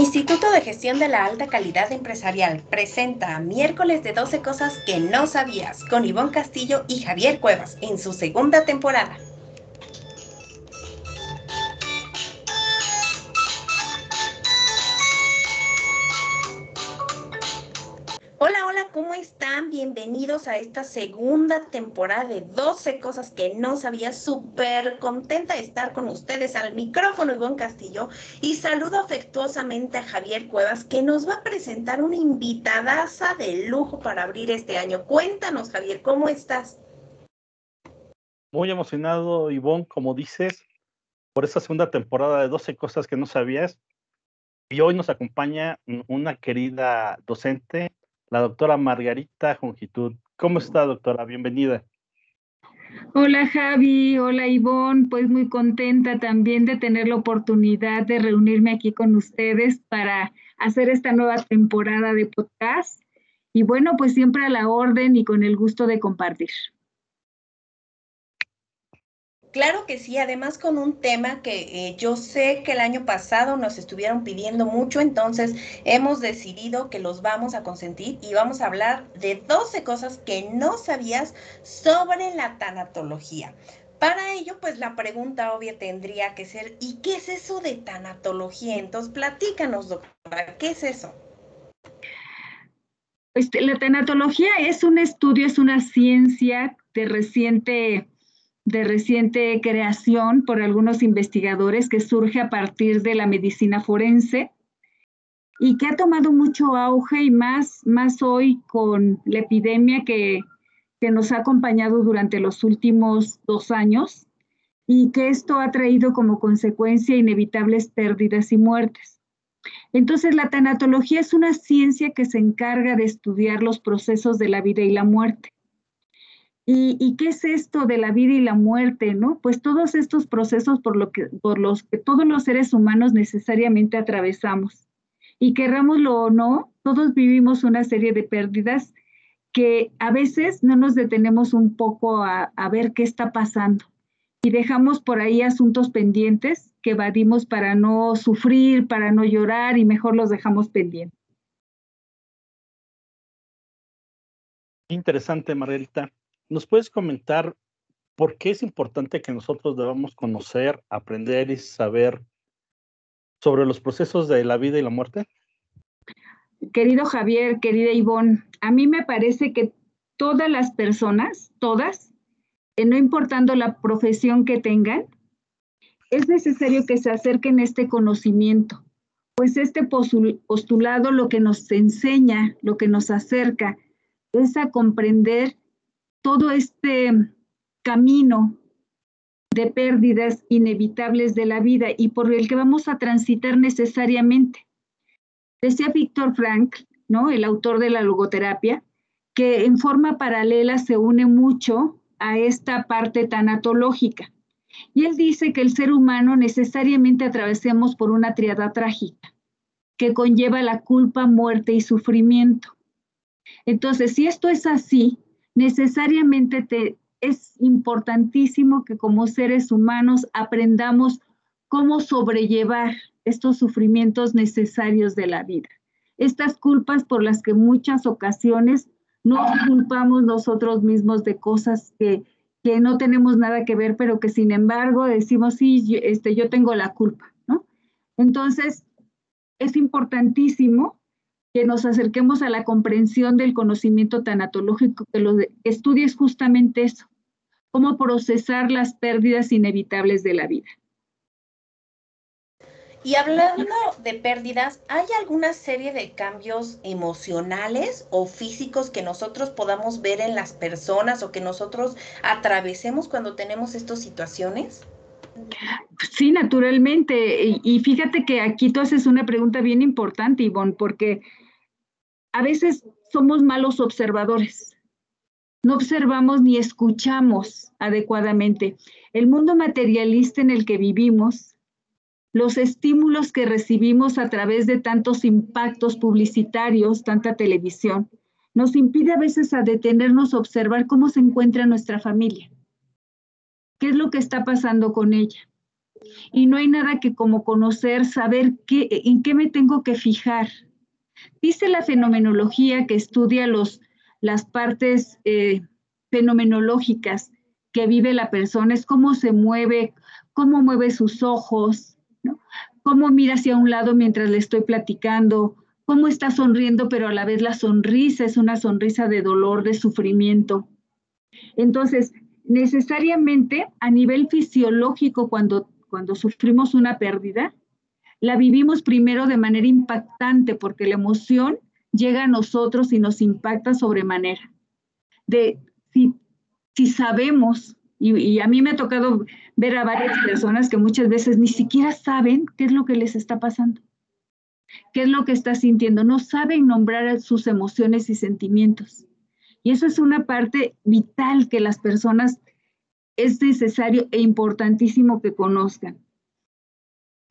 Instituto de Gestión de la Alta Calidad Empresarial presenta miércoles de 12 cosas que no sabías con Ivonne Castillo y Javier Cuevas en su segunda temporada. Bienvenidos a esta segunda temporada de 12 cosas que no sabía. Súper contenta de estar con ustedes al micrófono Ivonne Castillo y saludo afectuosamente a Javier Cuevas que nos va a presentar una invitadaza de lujo para abrir este año. Cuéntanos, Javier, ¿cómo estás? Muy emocionado, Ivonne, como dices, por esta segunda temporada de 12 cosas que no sabías. Y hoy nos acompaña una querida docente la doctora Margarita Jongitud. ¿Cómo está, doctora? Bienvenida. Hola Javi, hola Ivonne, pues muy contenta también de tener la oportunidad de reunirme aquí con ustedes para hacer esta nueva temporada de podcast. Y bueno, pues siempre a la orden y con el gusto de compartir. Claro que sí, además con un tema que eh, yo sé que el año pasado nos estuvieron pidiendo mucho, entonces hemos decidido que los vamos a consentir y vamos a hablar de 12 cosas que no sabías sobre la tanatología. Para ello, pues la pregunta obvia tendría que ser, ¿y qué es eso de tanatología? Entonces, platícanos, doctora, ¿qué es eso? Este, la tanatología es un estudio, es una ciencia de reciente de reciente creación por algunos investigadores que surge a partir de la medicina forense y que ha tomado mucho auge y más, más hoy con la epidemia que, que nos ha acompañado durante los últimos dos años y que esto ha traído como consecuencia inevitables pérdidas y muertes. Entonces, la tanatología es una ciencia que se encarga de estudiar los procesos de la vida y la muerte. ¿Y, qué es esto de la vida y la muerte? ¿no? Pues todos estos procesos por, los que todos los seres humanos necesariamente atravesamos. Y querrámoslo o no, todos vivimos una serie de pérdidas que a veces no nos detenemos un poco a, a ver qué está pasando y dejamos por ahí asuntos pendientes que evadimos para no sufrir, para no llorar y mejor los dejamos pendientes. Interesante, Margarita. ¿Nos puedes comentar por qué es importante que nosotros debamos conocer, aprender y saber sobre los procesos de la vida y la muerte? Querido Javier, querida Ivonne, a mí me parece que todas las personas, todas, eh, no importando la profesión que tengan, es necesario que se acerquen a este conocimiento, pues este postulado lo que nos enseña, lo que nos acerca, es a comprender todo este camino de pérdidas inevitables de la vida y por el que vamos a transitar necesariamente. Decía Víctor Frank, ¿no? el autor de la logoterapia, que en forma paralela se une mucho a esta parte tanatológica. Y él dice que el ser humano necesariamente atravesemos por una triada trágica, que conlleva la culpa, muerte y sufrimiento. Entonces, si esto es así, necesariamente te, es importantísimo que como seres humanos aprendamos cómo sobrellevar estos sufrimientos necesarios de la vida. Estas culpas por las que muchas ocasiones nos culpamos nosotros mismos de cosas que, que no tenemos nada que ver, pero que sin embargo decimos, sí, yo, este, yo tengo la culpa, ¿no? Entonces, es importantísimo que nos acerquemos a la comprensión del conocimiento tanatológico, que lo estudies justamente eso, cómo procesar las pérdidas inevitables de la vida. Y hablando de pérdidas, ¿hay alguna serie de cambios emocionales o físicos que nosotros podamos ver en las personas o que nosotros atravesemos cuando tenemos estas situaciones? Sí, naturalmente. Y, fíjate que aquí tú haces una pregunta bien importante, Ivonne, porque a veces somos malos observadores. No observamos ni escuchamos adecuadamente. El mundo materialista en el que vivimos, los estímulos que recibimos a través de tantos impactos publicitarios, tanta televisión, nos impide a veces a detenernos a observar cómo se encuentra nuestra familia. ¿Qué es lo que está pasando con ella? Y no hay nada que como conocer, saber qué, en qué me tengo que fijar. Dice la fenomenología que estudia los, las partes eh, fenomenológicas que vive la persona, es cómo se mueve, cómo mueve sus ojos, cómo mira hacia un lado mientras le estoy platicando, cómo está sonriendo, pero a la vez la sonrisa es una sonrisa de dolor, de sufrimiento. Entonces, necesariamente a nivel fisiológico, cuando, cuando sufrimos una pérdida, la vivimos primero de manera impactante porque la emoción llega a nosotros y nos impacta sobremanera. De si, si sabemos, y, a mí me ha tocado ver a varias personas que muchas veces ni siquiera saben qué es lo que les está pasando, qué es lo que está sintiendo, no saben nombrar sus emociones y sentimientos. Y eso es una parte vital que las personas es necesario e importantísimo que conozcan.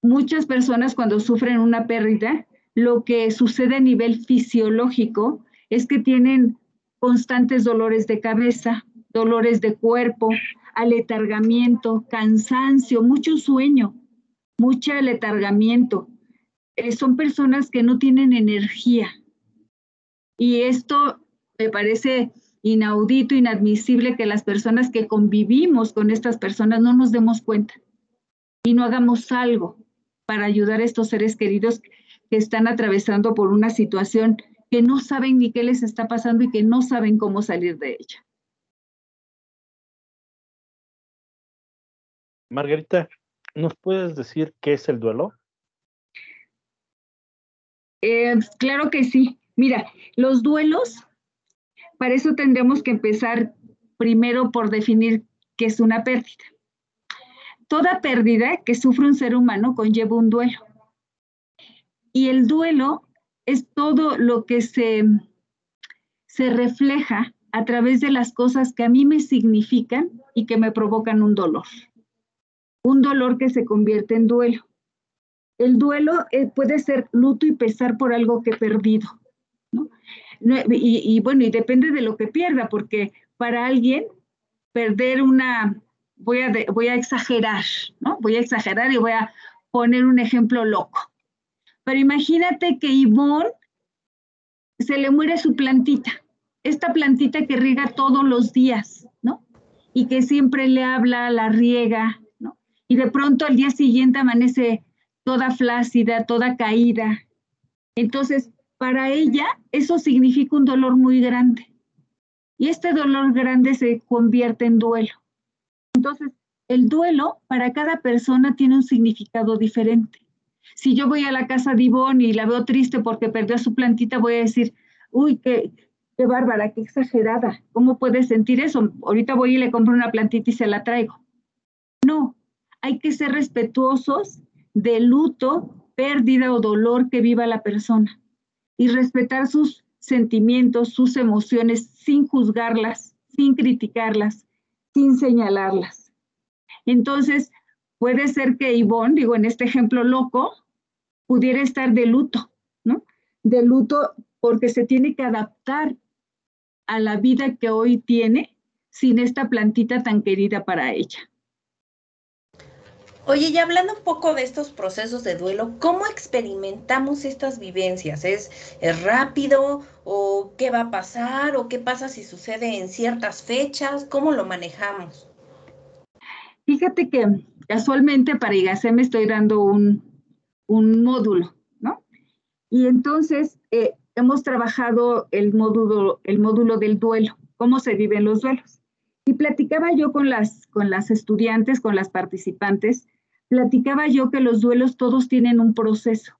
Muchas personas cuando sufren una pérdida, lo que sucede a nivel fisiológico es que tienen constantes dolores de cabeza, dolores de cuerpo, aletargamiento, cansancio, mucho sueño, mucho aletargamiento. Eh, son personas que no tienen energía. Y esto me parece inaudito, inadmisible que las personas que convivimos con estas personas no nos demos cuenta y no hagamos algo para ayudar a estos seres queridos que están atravesando por una situación que no saben ni qué les está pasando y que no saben cómo salir de ella. Margarita, ¿nos puedes decir qué es el duelo? Eh, claro que sí. Mira, los duelos para eso tendremos que empezar primero por definir qué es una pérdida. Toda pérdida que sufre un ser humano conlleva un duelo. Y el duelo es todo lo que se, se refleja a través de las cosas que a mí me significan y que me provocan un dolor. Un dolor que se convierte en duelo. El duelo eh, puede ser luto y pesar por algo que he perdido. y, bueno, y depende de lo que pierda, porque para alguien perder una, voy a, voy a exagerar, ¿no? Voy a exagerar y voy a poner un ejemplo loco. Pero imagínate que Ivonne se le muere su plantita, esta plantita que riega todos los días, ¿no? Y que siempre le habla, la riega, ¿no? Y de pronto al día siguiente amanece toda flácida, toda caída. Entonces, para ella eso significa un dolor muy grande. Y este dolor grande se convierte en duelo. Entonces, el duelo para cada persona tiene un significado diferente. Si yo voy a la casa de Ivonne y la veo triste porque perdió a su plantita, voy a decir, uy, qué, qué bárbara, qué exagerada. ¿Cómo puede sentir eso? Ahorita voy y le compro una plantita y se la traigo. No, hay que ser respetuosos del luto, pérdida o dolor que viva la persona y respetar sus sentimientos, sus emociones, sin juzgarlas, sin criticarlas, sin señalarlas. Entonces, puede ser que Ivonne, digo, en este ejemplo loco, pudiera estar de luto, ¿no? De luto porque se tiene que adaptar a la vida que hoy tiene sin esta plantita tan querida para ella. Oye, y hablando un poco de estos procesos de duelo, ¿cómo experimentamos estas vivencias? ¿Es, rápido o qué va a pasar o qué pasa si sucede en ciertas fechas? ¿Cómo lo manejamos? Fíjate que casualmente para IGACE me estoy dando un, módulo, ¿no? Y entonces eh, hemos trabajado el módulo, el módulo del duelo, cómo se viven los duelos. Y platicaba yo con las, con las estudiantes, con las participantes, platicaba yo que los duelos todos tienen un proceso.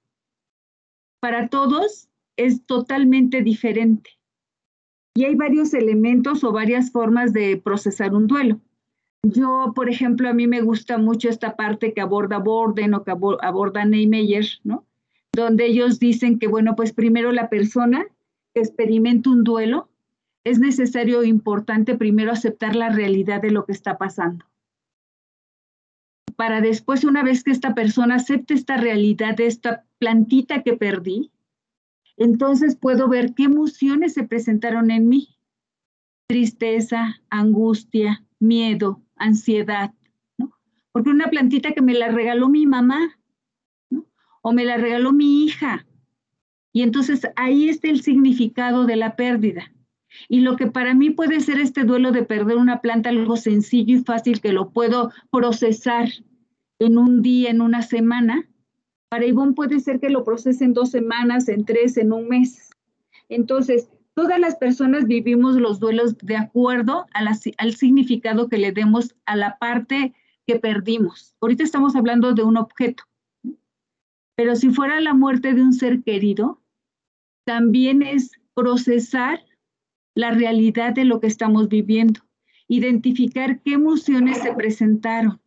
Para todos es totalmente diferente. Y hay varios elementos o varias formas de procesar un duelo. Yo, por ejemplo, a mí me gusta mucho esta parte que aborda Borden o que aborda Neymeyer, ¿no? Donde ellos dicen que, bueno, pues primero la persona que experimenta un duelo, es necesario o importante primero aceptar la realidad de lo que está pasando para después, una vez que esta persona acepte esta realidad de esta plantita que perdí, entonces puedo ver qué emociones se presentaron en mí. Tristeza, angustia, miedo, ansiedad. porque una plantita que me la regaló mi mamá, o me la regaló mi hija. Y entonces ahí está el significado de la pérdida. Y lo que para mí puede ser este duelo de perder una planta, algo sencillo y fácil que lo puedo procesar en un día, en una semana, para Ivonne puede ser que lo procese en dos semanas, en tres, en un mes. Entonces, todas las personas vivimos los duelos de acuerdo al significado que le demos a la parte que perdimos. Ahorita estamos hablando de un objeto, pero si fuera la muerte de un ser querido, también es procesar la realidad de lo que estamos viviendo, identificar qué emociones se presentaron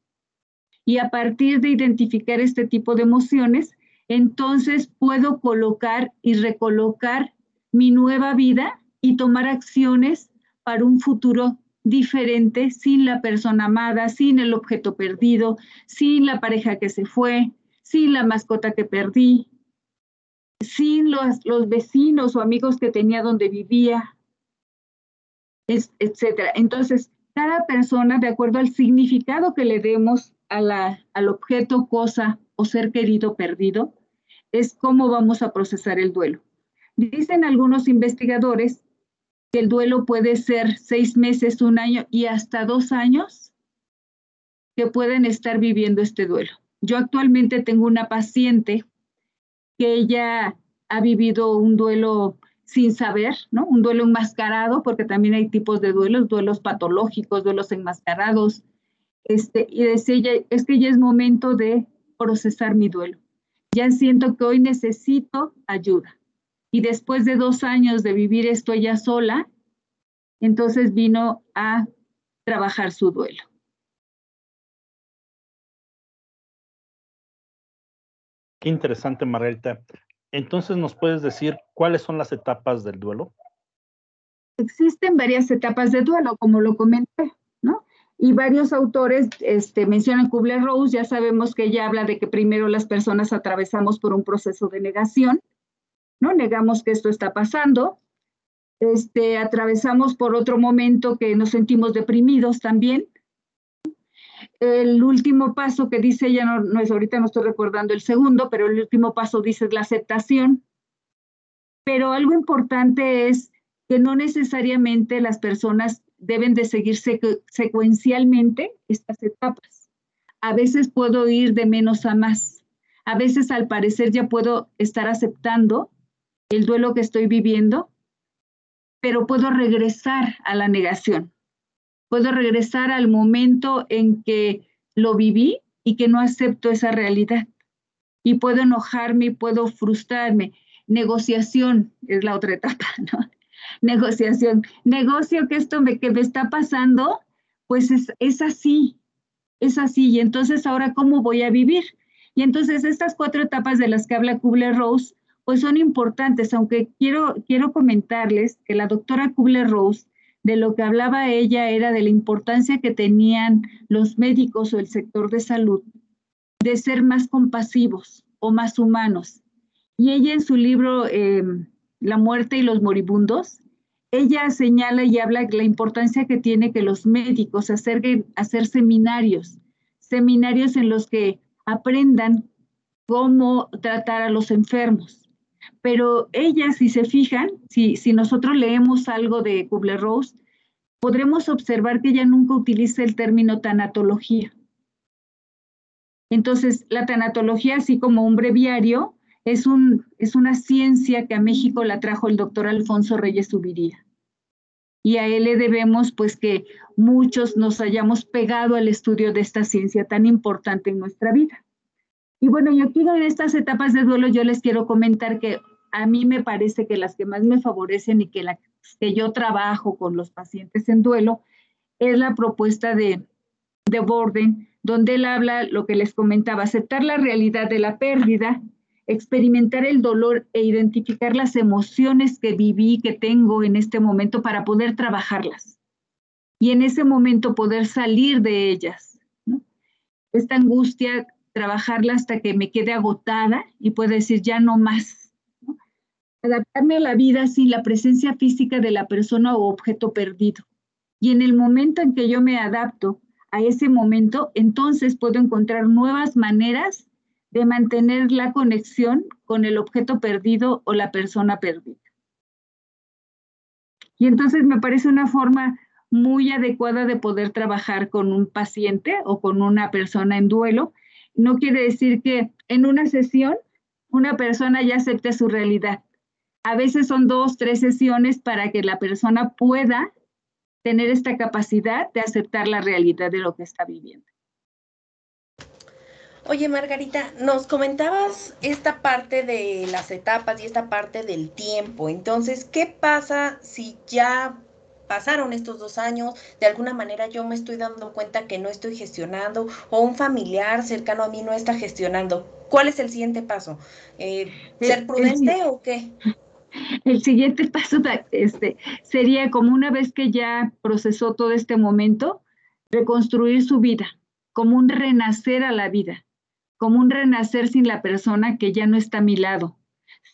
y a partir de identificar este tipo de emociones, entonces puedo colocar y recolocar mi nueva vida y tomar acciones para un futuro diferente sin la persona amada, sin el objeto perdido, sin la pareja que se fue, sin la mascota que perdí, sin los, los vecinos o amigos que tenía donde vivía, etc. Entonces, cada persona, de acuerdo al significado que le demos al objeto, cosa o ser querido perdido, es cómo vamos a procesar el duelo. Dicen algunos investigadores que el duelo puede ser seis meses, un año y hasta dos años que pueden estar viviendo este duelo. Yo actualmente tengo una paciente que ella ha vivido un duelo sin saber, ¿no? Un duelo enmascarado, porque también hay tipos de duelos, duelos patológicos, duelos enmascarados, este, y decía es que ya es momento de procesar mi duelo. Ya siento que hoy necesito ayuda. Y después de dos años de vivir esto ella sola, entonces vino a trabajar su duelo. Qué interesante, Margarita. Entonces, ¿nos puedes decir cuáles son las etapas del duelo? Existen varias etapas de duelo, como lo comenté. Y varios autores este, mencionan Kubler-Rose, ya sabemos que ella habla de que primero las personas atravesamos por un proceso de negación, ¿no? Negamos que esto está pasando, este, atravesamos por otro momento que nos sentimos deprimidos también. El último paso que dice ella, no, no es ahorita, no estoy recordando el segundo, pero el último paso dice la aceptación. Pero algo importante es que no necesariamente las personas deben de seguir secuencialmente estas etapas. A veces puedo ir de menos a más. A veces al parecer ya puedo estar aceptando el duelo que estoy viviendo, pero puedo regresar a la negación. Puedo regresar al momento en que lo viví y que no acepto esa realidad. Y puedo enojarme, puedo frustrarme. Negociación es la otra etapa, ¿no? Negociación. Negocio que esto me, me está pasando, pues es, es así, es así. Y entonces ahora, ¿cómo voy a vivir? Y entonces estas cuatro etapas de las que habla Kubler-Rose, pues son importantes, aunque quiero, quiero comentarles que la doctora Kubler-Rose, de lo que hablaba ella era de la importancia que tenían los médicos o el sector de salud de ser más compasivos o más humanos. Y ella en su libro eh, La muerte y los moribundos, ella señala y habla la importancia que tiene que los médicos acerquen, hacer seminarios, seminarios en los que aprendan cómo tratar a los enfermos. Pero ella, si se fijan, si, si nosotros leemos algo de Kubler-Ross, podremos observar que ella nunca utiliza el término tanatología. Entonces, la tanatología, así como un breviario, es, un, es una ciencia que a México la trajo el doctor Alfonso Reyes Subiría y a él le debemos pues que muchos nos hayamos pegado al estudio de esta ciencia tan importante en nuestra vida. Y bueno, yo quiero en estas etapas de duelo yo les quiero comentar que a mí me parece que las que más me favorecen y que las que yo trabajo con los pacientes en duelo es la propuesta de, de Borden, donde él habla lo que les comentaba, aceptar la realidad de la pérdida experimentar el dolor e identificar las emociones que viví, que tengo en este momento para poder trabajarlas. Y en ese momento poder salir de ellas. Esta angustia, trabajarla hasta que me quede agotada y pueda decir ya no más. Adaptarme a la vida sin la presencia física de la persona o objeto perdido. Y en el momento en que yo me adapto a ese momento, entonces puedo encontrar nuevas maneras de mantener la conexión con el objeto perdido o la persona perdida. Y entonces me parece una forma muy adecuada de poder trabajar con un paciente o con una persona en duelo. No quiere decir que en una sesión una persona ya acepte su realidad. A veces son dos, tres sesiones para que la persona pueda tener esta capacidad de aceptar la realidad de lo que está viviendo. Oye, Margarita, nos comentabas esta parte de las etapas y esta parte del tiempo. Entonces, ¿qué pasa si ya pasaron estos dos años? De alguna manera yo me estoy dando cuenta que no estoy gestionando o un familiar cercano a mí no está gestionando. ¿Cuál es el siguiente paso? Eh, ¿Ser prudente o qué? El siguiente paso este, sería como una vez que ya procesó todo este momento, reconstruir su vida, como un renacer a la vida, como un renacer sin la persona que ya no está a mi lado,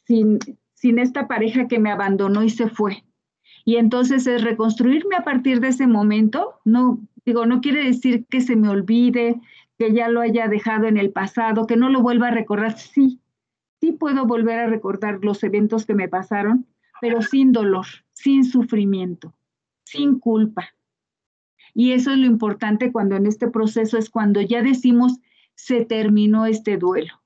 sin, sin esta pareja que me abandonó y se fue. Y entonces es reconstruirme a partir de ese momento, no digo, no quiere decir que se me olvide, que ya lo haya dejado en el pasado, que no lo vuelva a recordar, sí, sí puedo volver a recordar los eventos que me pasaron, pero sin dolor, sin sufrimiento, sin culpa. Y eso es lo importante cuando en este proceso es cuando ya decimos, se terminó este duelo.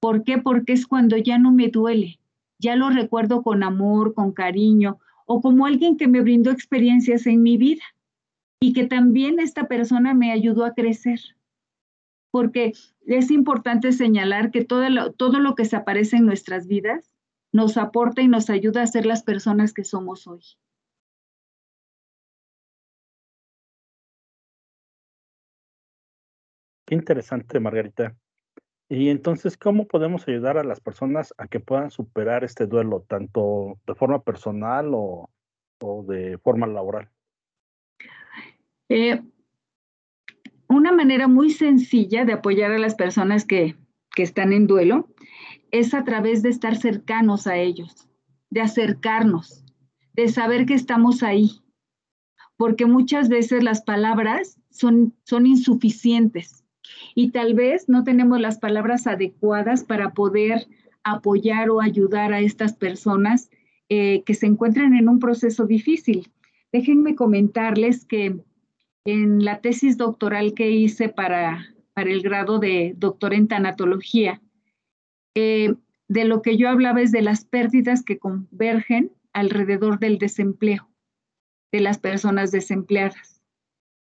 ¿Por qué? Porque es cuando ya no me duele, ya lo recuerdo con amor, con cariño, o como alguien que me brindó experiencias en mi vida y que también esta persona me ayudó a crecer porque es importante señalar que todo lo, todo lo que se aparece en nuestras vidas nos aporta y nos ayuda a ser las personas que somos hoy. Qué interesante, Margarita. Y entonces, ¿cómo podemos ayudar a las personas a que puedan superar este duelo, tanto de forma personal o, de forma laboral? Eh, una manera muy sencilla de apoyar a las personas que, están en duelo es a través de estar cercanos a ellos, de acercarnos, de saber que estamos ahí, porque muchas veces las palabras son, son insuficientes y tal vez no tenemos las palabras adecuadas para poder apoyar o ayudar a estas personas eh, que se encuentran en un proceso difícil. Déjenme comentarles que en la tesis doctoral que hice para, para el grado de doctor en tanatología, eh, de lo que yo hablaba es de las pérdidas que convergen alrededor del desempleo de las personas desempleadas.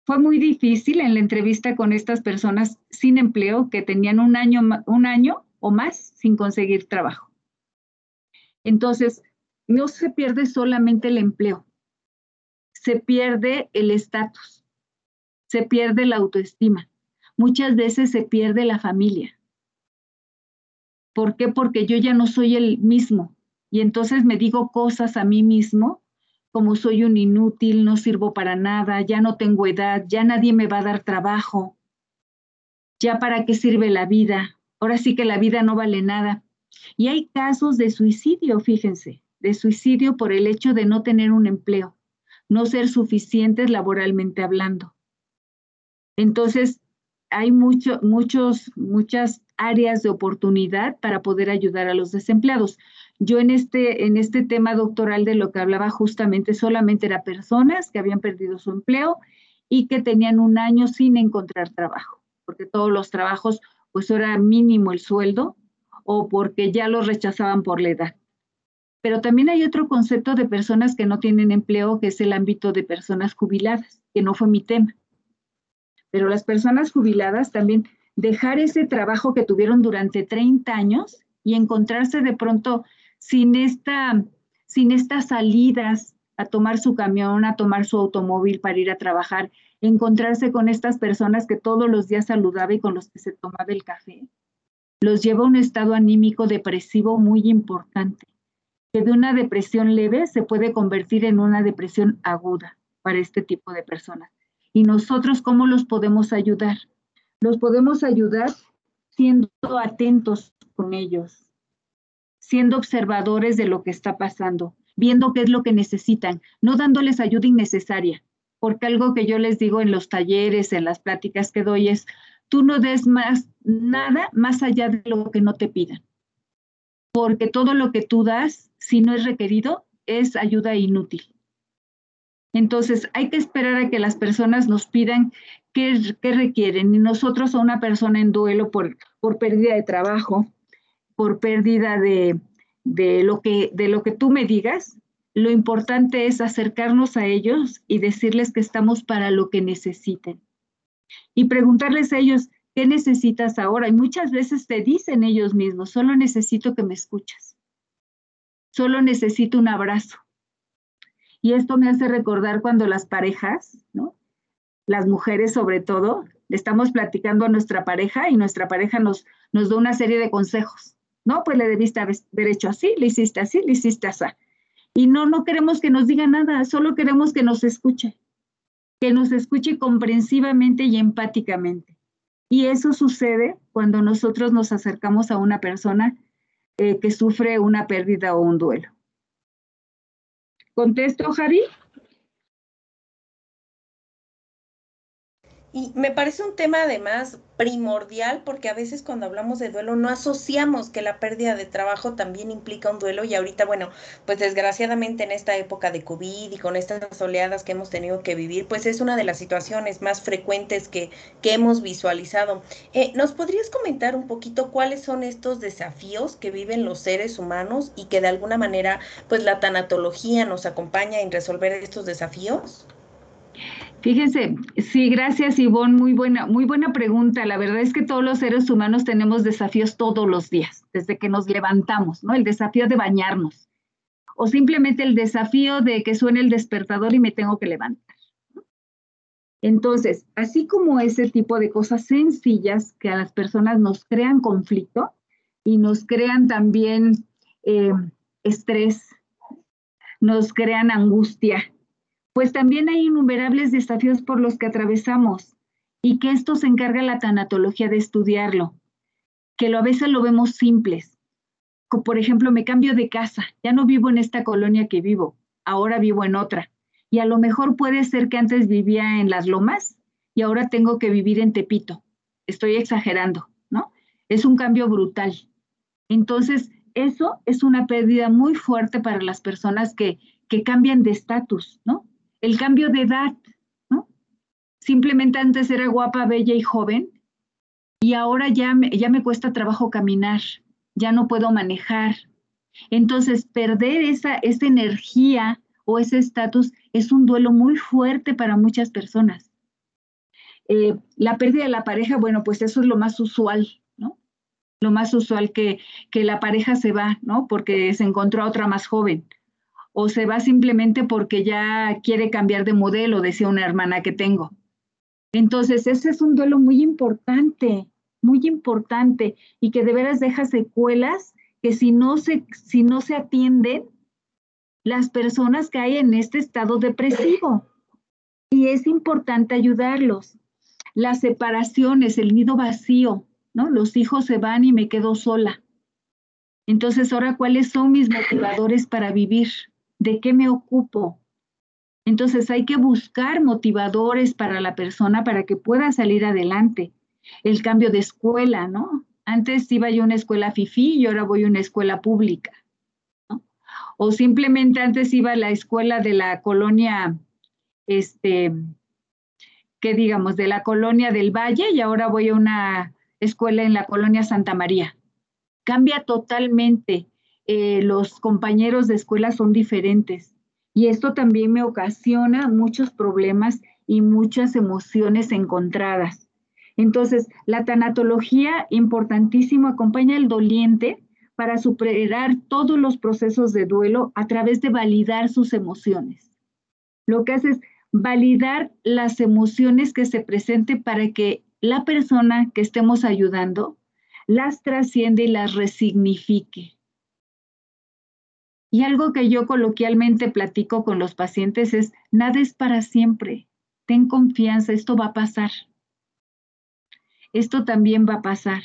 Fue muy difícil en la entrevista con estas personas sin empleo que tenían un año, un año o más sin conseguir trabajo. Entonces, no se pierde solamente el empleo, se pierde el estatus, se pierde la autoestima. Muchas veces se pierde la familia. ¿Por qué? Porque yo ya no soy el mismo. Y entonces me digo cosas a mí mismo, como soy un inútil, no sirvo para nada, ya no tengo edad, ya nadie me va a dar trabajo, ya para qué sirve la vida, ahora sí que la vida no vale nada. Y hay casos de suicidio, fíjense, de suicidio por el hecho de no tener un empleo, no ser suficientes laboralmente hablando. Entonces, hay mucho, muchos, muchas áreas de oportunidad para poder ayudar a los desempleados. Yo en este, en este tema doctoral de lo que hablaba justamente solamente era personas que habían perdido su empleo y que tenían un año sin encontrar trabajo, porque todos los trabajos pues era mínimo el sueldo o porque ya los rechazaban por la edad. Pero también hay otro concepto de personas que no tienen empleo, que es el ámbito de personas jubiladas, que no fue mi tema pero las personas jubiladas también dejar ese trabajo que tuvieron durante 30 años y encontrarse de pronto sin, esta, sin estas salidas a tomar su camión, a tomar su automóvil para ir a trabajar, encontrarse con estas personas que todos los días saludaba y con los que se tomaba el café, los lleva a un estado anímico depresivo muy importante, que de una depresión leve se puede convertir en una depresión aguda para este tipo de personas. ¿Y nosotros cómo los podemos ayudar? Los podemos ayudar siendo atentos con ellos, siendo observadores de lo que está pasando, viendo qué es lo que necesitan, no dándoles ayuda innecesaria porque algo que yo les digo en los talleres, en las pláticas que doy es, tú no des más nada más allá de lo que no te pidan, porque todo lo que tú das, si no es requerido, es ayuda inútil. Entonces, hay que esperar a que las personas nos pidan qué, requieren. Y nosotros a una persona en duelo por, por pérdida de trabajo, por pérdida de, de, lo que, de lo que tú me digas, lo importante es acercarnos a ellos y decirles que estamos para lo que necesiten. Y preguntarles a ellos, ¿qué necesitas ahora? Y muchas veces te dicen ellos mismos, solo necesito que me escuches. Solo necesito un abrazo. Y esto me hace recordar cuando las parejas, ¿no? Las mujeres sobre todo, estamos platicando a nuestra pareja y nuestra pareja nos, nos da una serie de consejos. No, pues le debiste haber hecho así, le hiciste así, le hiciste así. Y no, no queremos que nos diga nada, solo queremos que nos escuche, que nos escuche comprensivamente y empáticamente. Y eso sucede cuando nosotros nos acercamos a una persona eh, que sufre una pérdida o un duelo. ¿Contesto, Javi? Y me parece un tema además primordial porque a veces cuando hablamos de duelo no asociamos que la pérdida de trabajo también implica un duelo y ahorita, bueno, pues desgraciadamente en esta época de COVID y con estas oleadas que hemos tenido que vivir, pues es una de las situaciones más frecuentes que, que hemos visualizado. Eh, ¿Nos podrías comentar un poquito cuáles son estos desafíos que viven los seres humanos y que de alguna manera pues la tanatología nos acompaña en resolver estos desafíos? Fíjense, sí, gracias Ivonne, muy buena, muy buena pregunta. La verdad es que todos los seres humanos tenemos desafíos todos los días, desde que nos levantamos, ¿no? El desafío de bañarnos o simplemente el desafío de que suene el despertador y me tengo que levantar. Entonces, así como ese tipo de cosas sencillas que a las personas nos crean conflicto y nos crean también eh, estrés, nos crean angustia, pues también hay innumerables desafíos por los que atravesamos y que esto se encarga la tanatología de estudiarlo, que lo, a veces lo vemos simples. Por ejemplo, me cambio de casa, ya no vivo en esta colonia que vivo, ahora vivo en otra. Y a lo mejor puede ser que antes vivía en las lomas y ahora tengo que vivir en Tepito. Estoy exagerando, ¿no? Es un cambio brutal. Entonces, eso es una pérdida muy fuerte para las personas que, que cambian de estatus, ¿no? El cambio de edad, ¿no? Simplemente antes era guapa, bella y joven y ahora ya me, ya me cuesta trabajo caminar, ya no puedo manejar. Entonces, perder esa, energía o ese estatus es un duelo muy fuerte para muchas personas. Eh, la pérdida de la pareja, bueno, pues eso es lo más usual, ¿no? Lo más usual que, que la pareja se va, ¿no? Porque se encontró a otra más joven o se va simplemente porque ya quiere cambiar de modelo, decía una hermana que tengo. Entonces, ese es un duelo muy importante, muy importante y que de veras deja secuelas que si no se, si no se atienden, las personas caen en este estado depresivo. Y es importante ayudarlos. Las separaciones, el nido vacío, ¿no? Los hijos se van y me quedo sola. Entonces, ahora, ¿cuáles son mis motivadores para vivir? ¿De qué me ocupo? Entonces hay que buscar motivadores para la persona para que pueda salir adelante. El cambio de escuela, ¿no? Antes iba yo a una escuela FIFI y ahora voy a una escuela pública. O simplemente antes iba a la escuela de la colonia, este, ¿qué digamos? De la colonia del Valle y ahora voy a una escuela en la colonia Santa María. Cambia totalmente eh, los compañeros de escuela son diferentes. Y esto también me ocasiona muchos problemas y muchas emociones encontradas. Entonces, la tanatología, importantísimo, acompaña al doliente para superar todos los procesos de duelo a través de validar sus emociones. Lo que hace es validar las emociones que se presenten para que la persona que estemos ayudando las trasciende y las resignifique. Y algo que yo coloquialmente platico con los pacientes es, nada es para siempre. Ten confianza, esto va a pasar. Esto también va a pasar.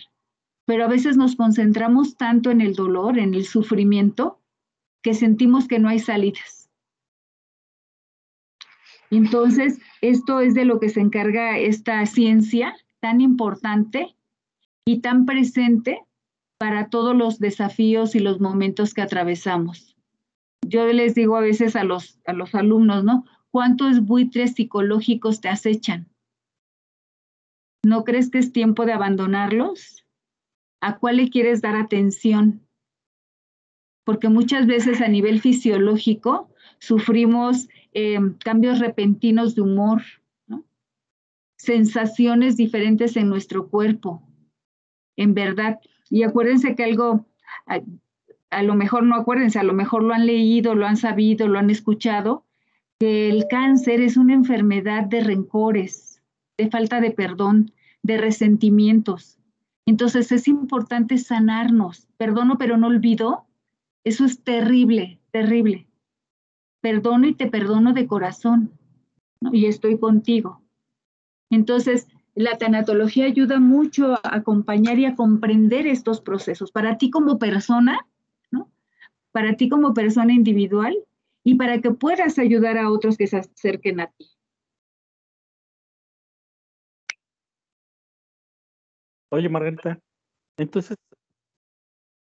Pero a veces nos concentramos tanto en el dolor, en el sufrimiento, que sentimos que no hay salidas. Entonces, esto es de lo que se encarga esta ciencia tan importante y tan presente para todos los desafíos y los momentos que atravesamos. Yo les digo a veces a los, a los alumnos, ¿no? ¿Cuántos buitres psicológicos te acechan? ¿No crees que es tiempo de abandonarlos? ¿A cuál le quieres dar atención? Porque muchas veces a nivel fisiológico sufrimos em, cambios repentinos de humor, sensaciones diferentes en nuestro cuerpo, en verdad. Y acuérdense que algo, a, lo mejor no acuérdense, a lo mejor lo han leído, lo han sabido, lo han escuchado, que el cáncer es una enfermedad de rencores, de falta de perdón, de resentimientos. Entonces es importante sanarnos. Perdono pero no olvido. Eso es terrible, terrible perdono y te perdono de corazón, y estoy contigo. Entonces, la tanatología ayuda mucho a acompañar y a comprender estos procesos para ti como persona. Para ti como persona individual y para que puedas ayudar a otros que se acerquen a ti. Oye, Margarita, entonces,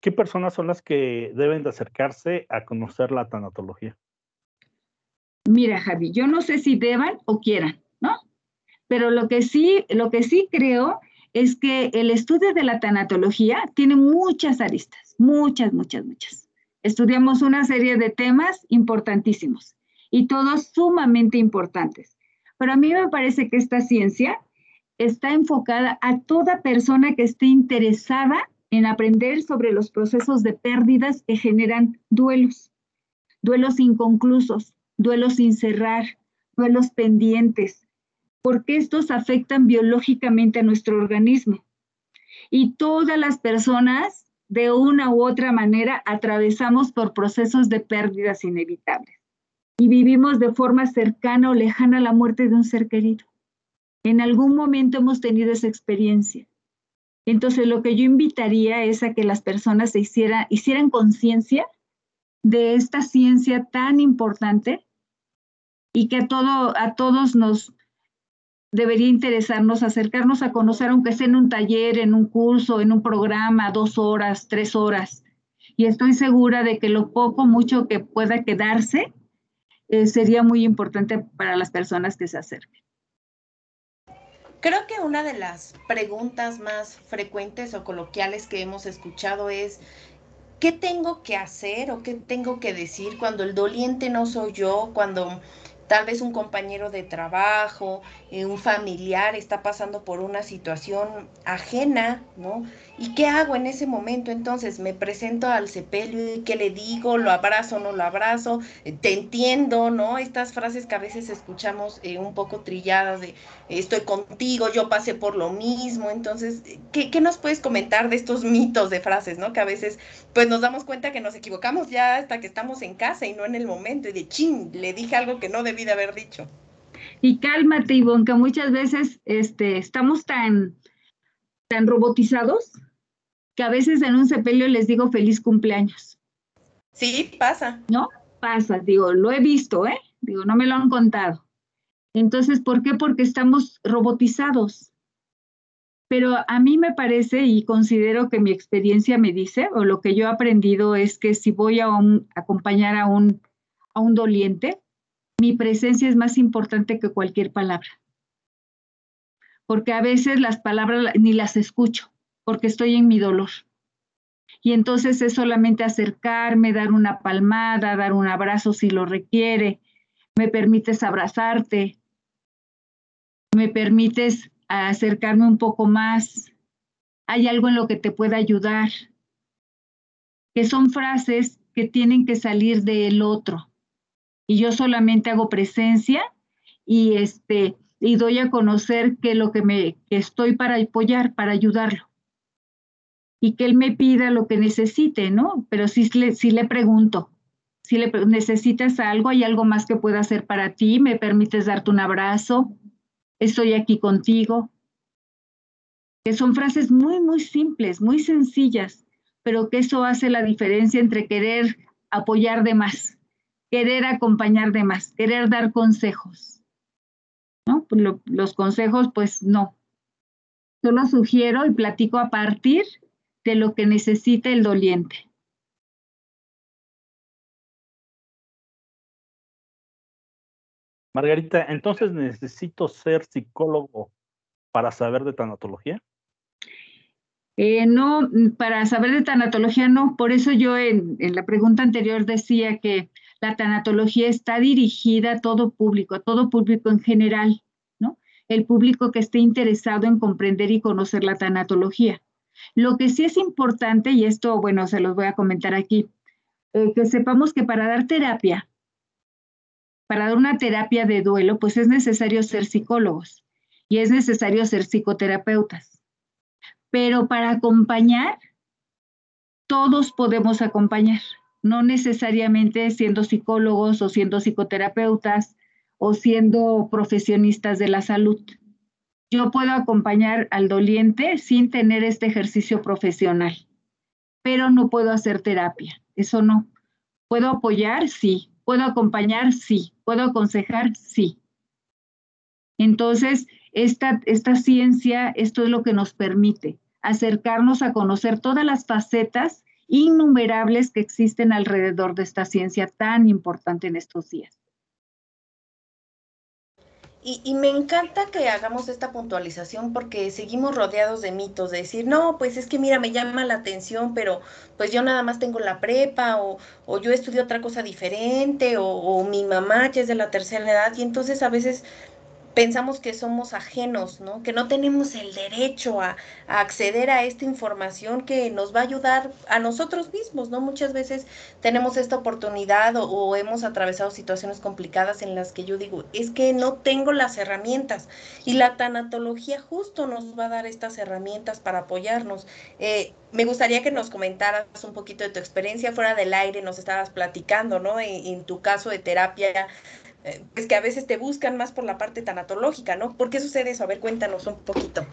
¿qué personas son las que deben de acercarse a conocer la tanatología? Mira, Javi, yo no sé si deban o quieran, ¿no? Pero lo que sí, lo que sí creo es que el estudio de la tanatología tiene muchas aristas, muchas, muchas, muchas. Estudiamos una serie de temas importantísimos y todos sumamente importantes. Pero a mí me parece que esta ciencia está enfocada a toda persona que esté interesada en aprender sobre los procesos de pérdidas que generan duelos, duelos inconclusos, duelos sin cerrar, duelos pendientes, porque estos afectan biológicamente a nuestro organismo. Y todas las personas, de una u otra manera, atravesamos por procesos de pérdidas inevitables y vivimos de forma cercana o lejana la muerte de un ser querido. En algún momento hemos tenido esa experiencia. Entonces, lo que yo invitaría es a que las personas se hiciera, hicieran conciencia de esta ciencia tan importante y que todo, a todos nos debería interesarnos acercarnos a conocer, aunque sea en un taller, en un curso, en un programa, dos horas, tres horas. Y estoy segura de que lo poco, mucho que pueda quedarse eh, sería muy importante para las personas que se acerquen. Creo que una de las preguntas más frecuentes o coloquiales que hemos escuchado es, ¿qué tengo que hacer o qué tengo que decir cuando el doliente no soy yo, cuando tal vez un compañero de trabajo, eh, un familiar está pasando por una situación ajena, ¿no? ¿Y qué hago en ese momento? Entonces me presento al sepelio y qué le digo, lo abrazo, no lo abrazo, eh, te entiendo, ¿no? Estas frases que a veces escuchamos eh, un poco trilladas de estoy contigo, yo pasé por lo mismo. Entonces, ¿qué, ¿qué, nos puedes comentar de estos mitos de frases, ¿no? Que a veces pues nos damos cuenta que nos equivocamos ya hasta que estamos en casa y no en el momento y de ching, le dije algo que no debí de haber dicho. Y cálmate, Ivonne, que muchas veces este, estamos tan, tan robotizados que a veces en un sepelio les digo feliz cumpleaños. Sí, pasa. ¿No? Pasa, digo, lo he visto, ¿eh? Digo, no me lo han contado. Entonces, ¿por qué? Porque estamos robotizados. Pero a mí me parece y considero que mi experiencia me dice, o lo que yo he aprendido es que si voy a, acompañar a un, a un doliente, mi presencia es más importante que cualquier palabra. Porque a veces las palabras ni las escucho porque estoy en mi dolor. Y entonces es solamente acercarme, dar una palmada, dar un abrazo si lo requiere, me permites abrazarte, me permites acercarme un poco más, hay algo en lo que te pueda ayudar, que son frases que tienen que salir del otro. Y yo solamente hago presencia y este y doy a conocer que lo que me que estoy para apoyar, para ayudarlo y que él me pida lo que necesite, ¿no? Pero sí, sí le pregunto, si le necesitas algo, hay algo más que pueda hacer para ti, me permites darte un abrazo, estoy aquí contigo. Que son frases muy, muy simples, muy sencillas, pero que eso hace la diferencia entre querer apoyar de más, querer acompañar de más, querer dar consejos. ¿no? Pues los consejos, pues no. Solo sugiero y platico a partir de lo que necesita el doliente. Margarita, entonces necesito ser psicólogo para saber de tanatología. Eh, no, para saber de tanatología no. Por eso yo en, en, la pregunta anterior decía que la tanatología está dirigida a todo público, a todo público en general, ¿no? El público que esté interesado en comprender y conocer la tanatología. Lo que sí es importante, y esto, bueno, se los voy a comentar aquí, eh, que sepamos que para dar terapia, para dar una terapia de duelo, pues es necesario ser psicólogos y es necesario ser psicoterapeutas. Pero para acompañar, todos podemos acompañar, no necesariamente siendo psicólogos o siendo psicoterapeutas o siendo profesionistas de la salud. Yo puedo acompañar al doliente sin tener este ejercicio profesional, pero no puedo hacer terapia, eso no. ¿Puedo apoyar? Sí. ¿Puedo acompañar? Sí. ¿Puedo aconsejar? Sí. Entonces, esta, esta ciencia, esto es lo que nos permite acercarnos a conocer todas las facetas innumerables que existen alrededor de esta ciencia tan importante en estos días. Y, me encanta que hagamos esta puntualización porque seguimos rodeados de mitos, de decir, no, pues es que mira, me llama la atención, pero pues yo nada más tengo la prepa o, o yo estudio otra cosa diferente o, o mi mamá ya es de la tercera edad y entonces a veces pensamos que somos ajenos, ¿no? Que no tenemos el derecho a, acceder a esta información que nos va a ayudar a nosotros mismos, ¿no? Muchas veces tenemos esta oportunidad o, hemos atravesado situaciones complicadas en las que yo digo, es que no tengo las herramientas y la tanatología justo nos va a dar estas herramientas para apoyarnos. Eh, me gustaría que nos comentaras un poquito de tu experiencia fuera del aire, nos estabas platicando, ¿no? en tu caso de terapia eh, pues que a veces te buscan más por la parte tanatológica, ¿no? ¿Por qué sucede eso? A ver, cuéntanos un poquito.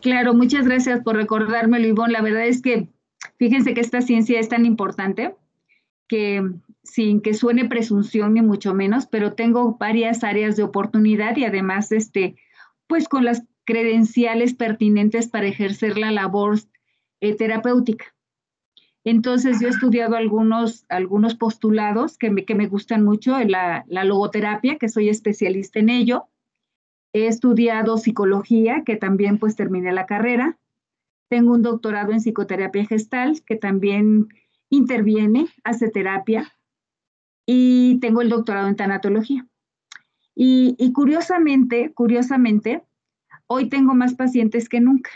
Claro, muchas gracias por recordármelo, Ivonne. La verdad es que fíjense que esta ciencia es tan importante que sin que suene presunción ni mucho menos, pero tengo varias áreas de oportunidad y además, este, pues con las credenciales pertinentes para ejercer la labor eh, terapéutica. Entonces, yo he estudiado algunos, algunos postulados que me, que me gustan mucho, la, la logoterapia, que soy especialista en ello. He estudiado psicología, que también pues terminé la carrera. Tengo un doctorado en psicoterapia gestal, que también interviene, hace terapia. Y tengo el doctorado en tanatología. Y, y curiosamente, curiosamente, hoy tengo más pacientes que nunca.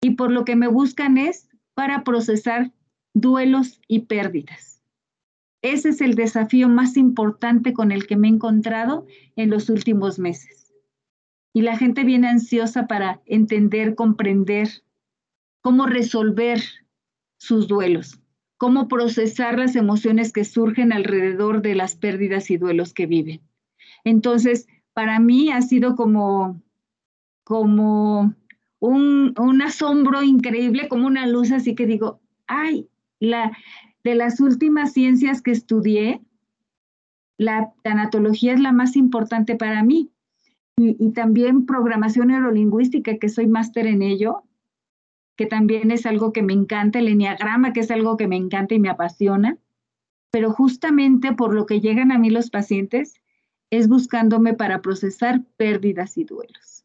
Y por lo que me buscan es para procesar duelos y pérdidas. Ese es el desafío más importante con el que me he encontrado en los últimos meses. Y la gente viene ansiosa para entender, comprender cómo resolver sus duelos, cómo procesar las emociones que surgen alrededor de las pérdidas y duelos que viven. Entonces, para mí ha sido como, como un, asombro increíble, como una luz, así que digo, ay, la, de las últimas ciencias que estudié, la tanatología es la más importante para mí. Y, y, también programación neurolingüística, que soy máster en ello, que también es algo que me encanta, el enneagrama, que es algo que me encanta y me apasiona. Pero justamente por lo que llegan a mí los pacientes es buscándome para procesar pérdidas y duelos.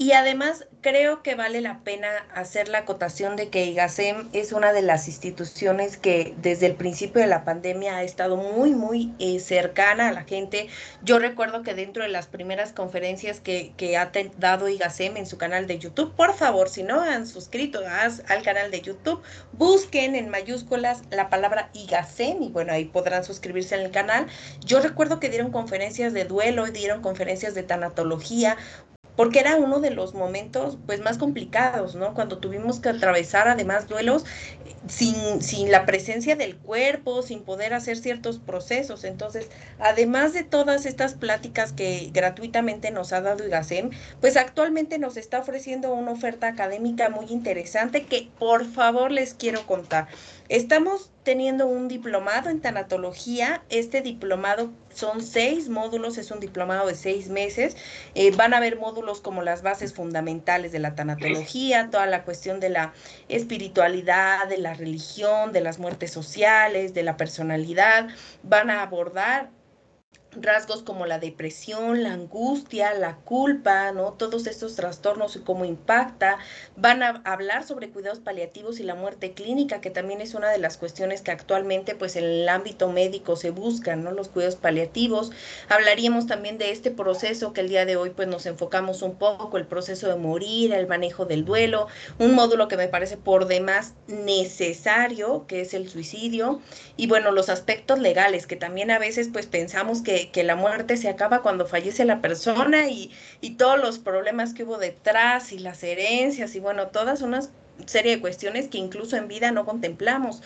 Y además creo que vale la pena hacer la acotación de que IGASEM es una de las instituciones que desde el principio de la pandemia ha estado muy, muy eh, cercana a la gente. Yo recuerdo que dentro de las primeras conferencias que, que ha dado IGASEM en su canal de YouTube, por favor, si no han suscrito al canal de YouTube, busquen en mayúsculas la palabra IGASEM y bueno, ahí podrán suscribirse al canal. Yo recuerdo que dieron conferencias de duelo, dieron conferencias de tanatología, porque era uno de los momentos pues más complicados, ¿no? Cuando tuvimos que atravesar además duelos eh, sin, sin la presencia del cuerpo, sin poder hacer ciertos procesos. Entonces, además de todas estas pláticas que gratuitamente nos ha dado IGASEM, pues actualmente nos está ofreciendo una oferta académica muy interesante que por favor les quiero contar. Estamos teniendo un diplomado en tanatología. Este diplomado son seis módulos, es un diplomado de seis meses. Eh, van a haber módulos como las bases fundamentales de la tanatología, toda la cuestión de la espiritualidad, de la religión, de las muertes sociales, de la personalidad. Van a abordar rasgos como la depresión, la angustia, la culpa, ¿no? Todos estos trastornos y cómo impacta. Van a hablar sobre cuidados paliativos y la muerte clínica, que también es una de las cuestiones que actualmente pues en el ámbito médico se buscan, ¿no? Los cuidados paliativos. Hablaríamos también de este proceso que el día de hoy pues nos enfocamos un poco, el proceso de morir, el manejo del duelo, un módulo que me parece por demás necesario, que es el suicidio, y bueno, los aspectos legales, que también a veces pues pensamos que que, la muerte se acaba cuando fallece la persona y, y todos los problemas que hubo detrás y las herencias y bueno, todas unas serie de cuestiones que incluso en vida no contemplamos.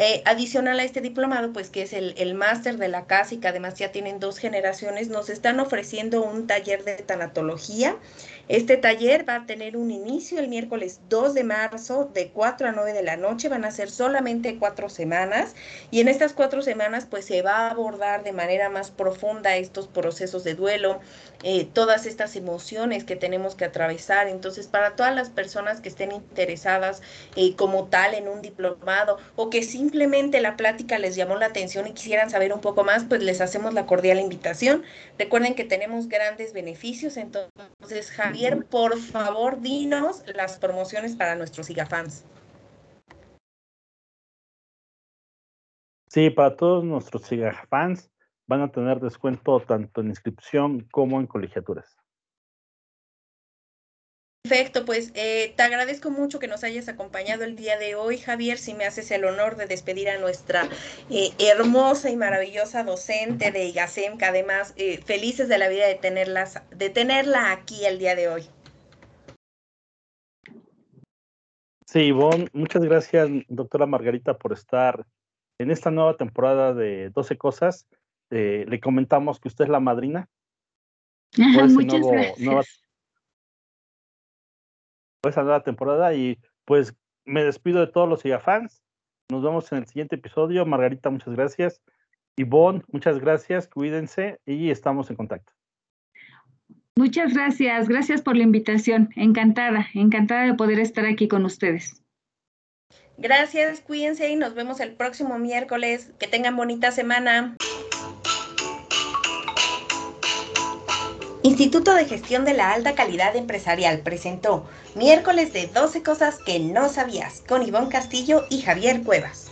Eh, adicional a este diplomado, pues que es el, el máster de la casa y que además ya tienen dos generaciones, nos están ofreciendo un taller de tanatología. Este taller va a tener un inicio el miércoles 2 de marzo de 4 a 9 de la noche. Van a ser solamente cuatro semanas y en estas cuatro semanas pues se va a abordar de manera más profunda estos procesos de duelo, eh, todas estas emociones que tenemos que atravesar. Entonces, para todas las personas que estén interesadas eh, como tal en un diplomado o que simplemente la plática les llamó la atención y quisieran saber un poco más, pues les hacemos la cordial invitación. Recuerden que tenemos grandes beneficios. Entonces, Javier, por favor, dinos las promociones para nuestros IGAFans. Sí, para todos nuestros IGAFans van a tener descuento tanto en inscripción como en colegiaturas. Perfecto, pues eh, te agradezco mucho que nos hayas acompañado el día de hoy, Javier. Si me haces el honor de despedir a nuestra eh, hermosa y maravillosa docente de IGASEM, que además eh, felices de la vida de, tenerlas, de tenerla aquí el día de hoy. Sí, Ivonne, muchas gracias, doctora Margarita, por estar en esta nueva temporada de 12 Cosas. le comentamos que usted es la madrina. muchas gracias esa nueva temporada y pues me despido de todos los fans. Nos vemos en el siguiente episodio. Margarita, muchas gracias. Ivonne, muchas gracias. Cuídense y estamos en contacto. Muchas gracias. Gracias por la invitación. Encantada, encantada de poder estar aquí con ustedes. Gracias, cuídense y nos vemos el próximo miércoles. Que tengan bonita semana. Instituto de Gestión de la Alta Calidad Empresarial presentó miércoles de 12 cosas que no sabías con Ivonne Castillo y Javier Cuevas.